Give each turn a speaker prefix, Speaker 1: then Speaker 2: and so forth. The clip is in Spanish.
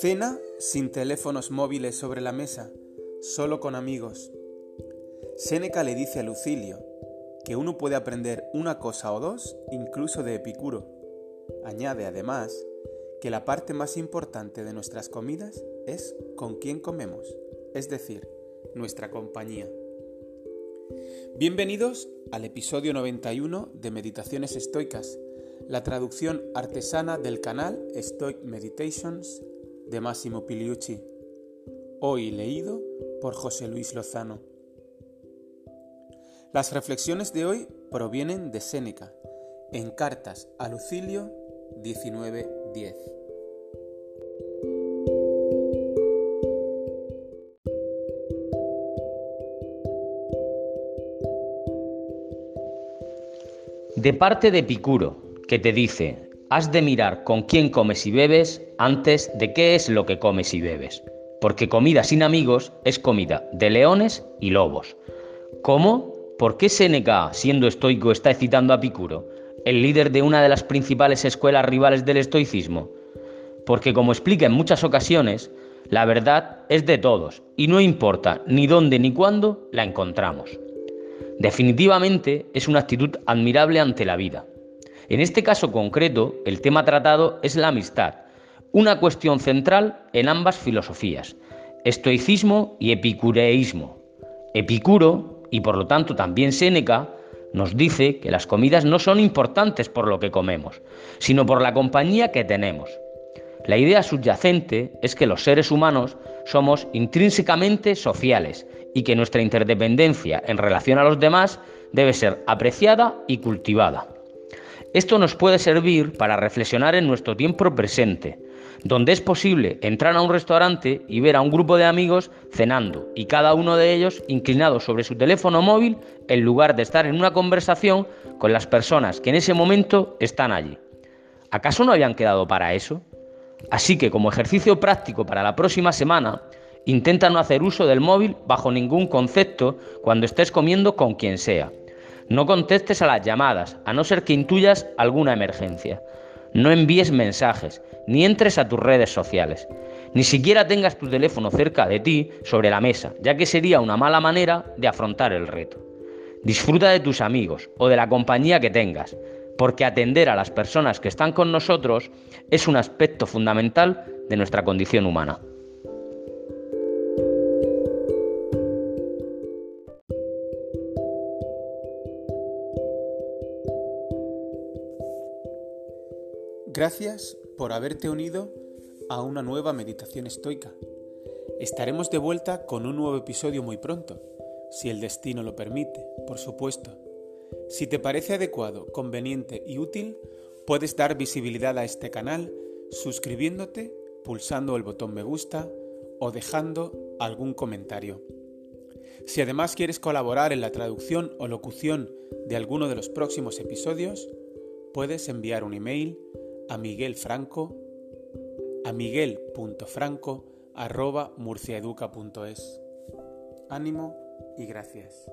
Speaker 1: Cena sin teléfonos móviles sobre la mesa, solo con amigos. Séneca le dice a Lucilio que uno puede aprender una cosa o dos incluso de Epicuro. Añade además que la parte más importante de nuestras comidas es con quién comemos, es decir, nuestra compañía. Bienvenidos al episodio 91 de Meditaciones Estoicas, la traducción artesana del canal Stoic Meditations de Massimo Piliucci, hoy leído por José Luis Lozano. Las reflexiones de hoy provienen de Séneca, en Cartas a Lucilio 19.10.
Speaker 2: De parte de Epicuro, que te dice, has de mirar con quién comes y bebes antes de qué es lo que comes y bebes, porque comida sin amigos es comida de leones y lobos. ¿Cómo? ¿Por qué Séneca, siendo estoico, está citando a Epicuro, el líder de una de las principales escuelas rivales del estoicismo? Porque como explica en muchas ocasiones, la verdad es de todos y no importa ni dónde ni cuándo la encontramos. Definitivamente es una actitud admirable ante la vida. En este caso concreto, el tema tratado es la amistad, una cuestión central en ambas filosofías, estoicismo y epicureísmo. Epicuro, y por lo tanto también Séneca, nos dice que las comidas no son importantes por lo que comemos, sino por la compañía que tenemos. La idea subyacente es que los seres humanos somos intrínsecamente sociales y que nuestra interdependencia en relación a los demás debe ser apreciada y cultivada. Esto nos puede servir para reflexionar en nuestro tiempo presente, donde es posible entrar a un restaurante y ver a un grupo de amigos cenando y cada uno de ellos inclinado sobre su teléfono móvil en lugar de estar en una conversación con las personas que en ese momento están allí. ¿Acaso no habían quedado para eso? Así que como ejercicio práctico para la próxima semana, intenta no hacer uso del móvil bajo ningún concepto cuando estés comiendo con quien sea. No contestes a las llamadas, a no ser que intuyas alguna emergencia. No envíes mensajes, ni entres a tus redes sociales. Ni siquiera tengas tu teléfono cerca de ti sobre la mesa, ya que sería una mala manera de afrontar el reto. Disfruta de tus amigos o de la compañía que tengas, porque atender a las personas que están con nosotros es un aspecto fundamental de nuestra condición humana.
Speaker 1: Gracias por haberte unido a una nueva meditación estoica. Estaremos de vuelta con un nuevo episodio muy pronto, si el destino lo permite, por supuesto. Si te parece adecuado, conveniente y útil, puedes dar visibilidad a este canal suscribiéndote, pulsando el botón me gusta o dejando algún comentario. Si además quieres colaborar en la traducción o locución de alguno de los próximos episodios, puedes enviar un email a Miguel Franco a miguel.franco arroba murciaeduca.es. Ánimo y gracias.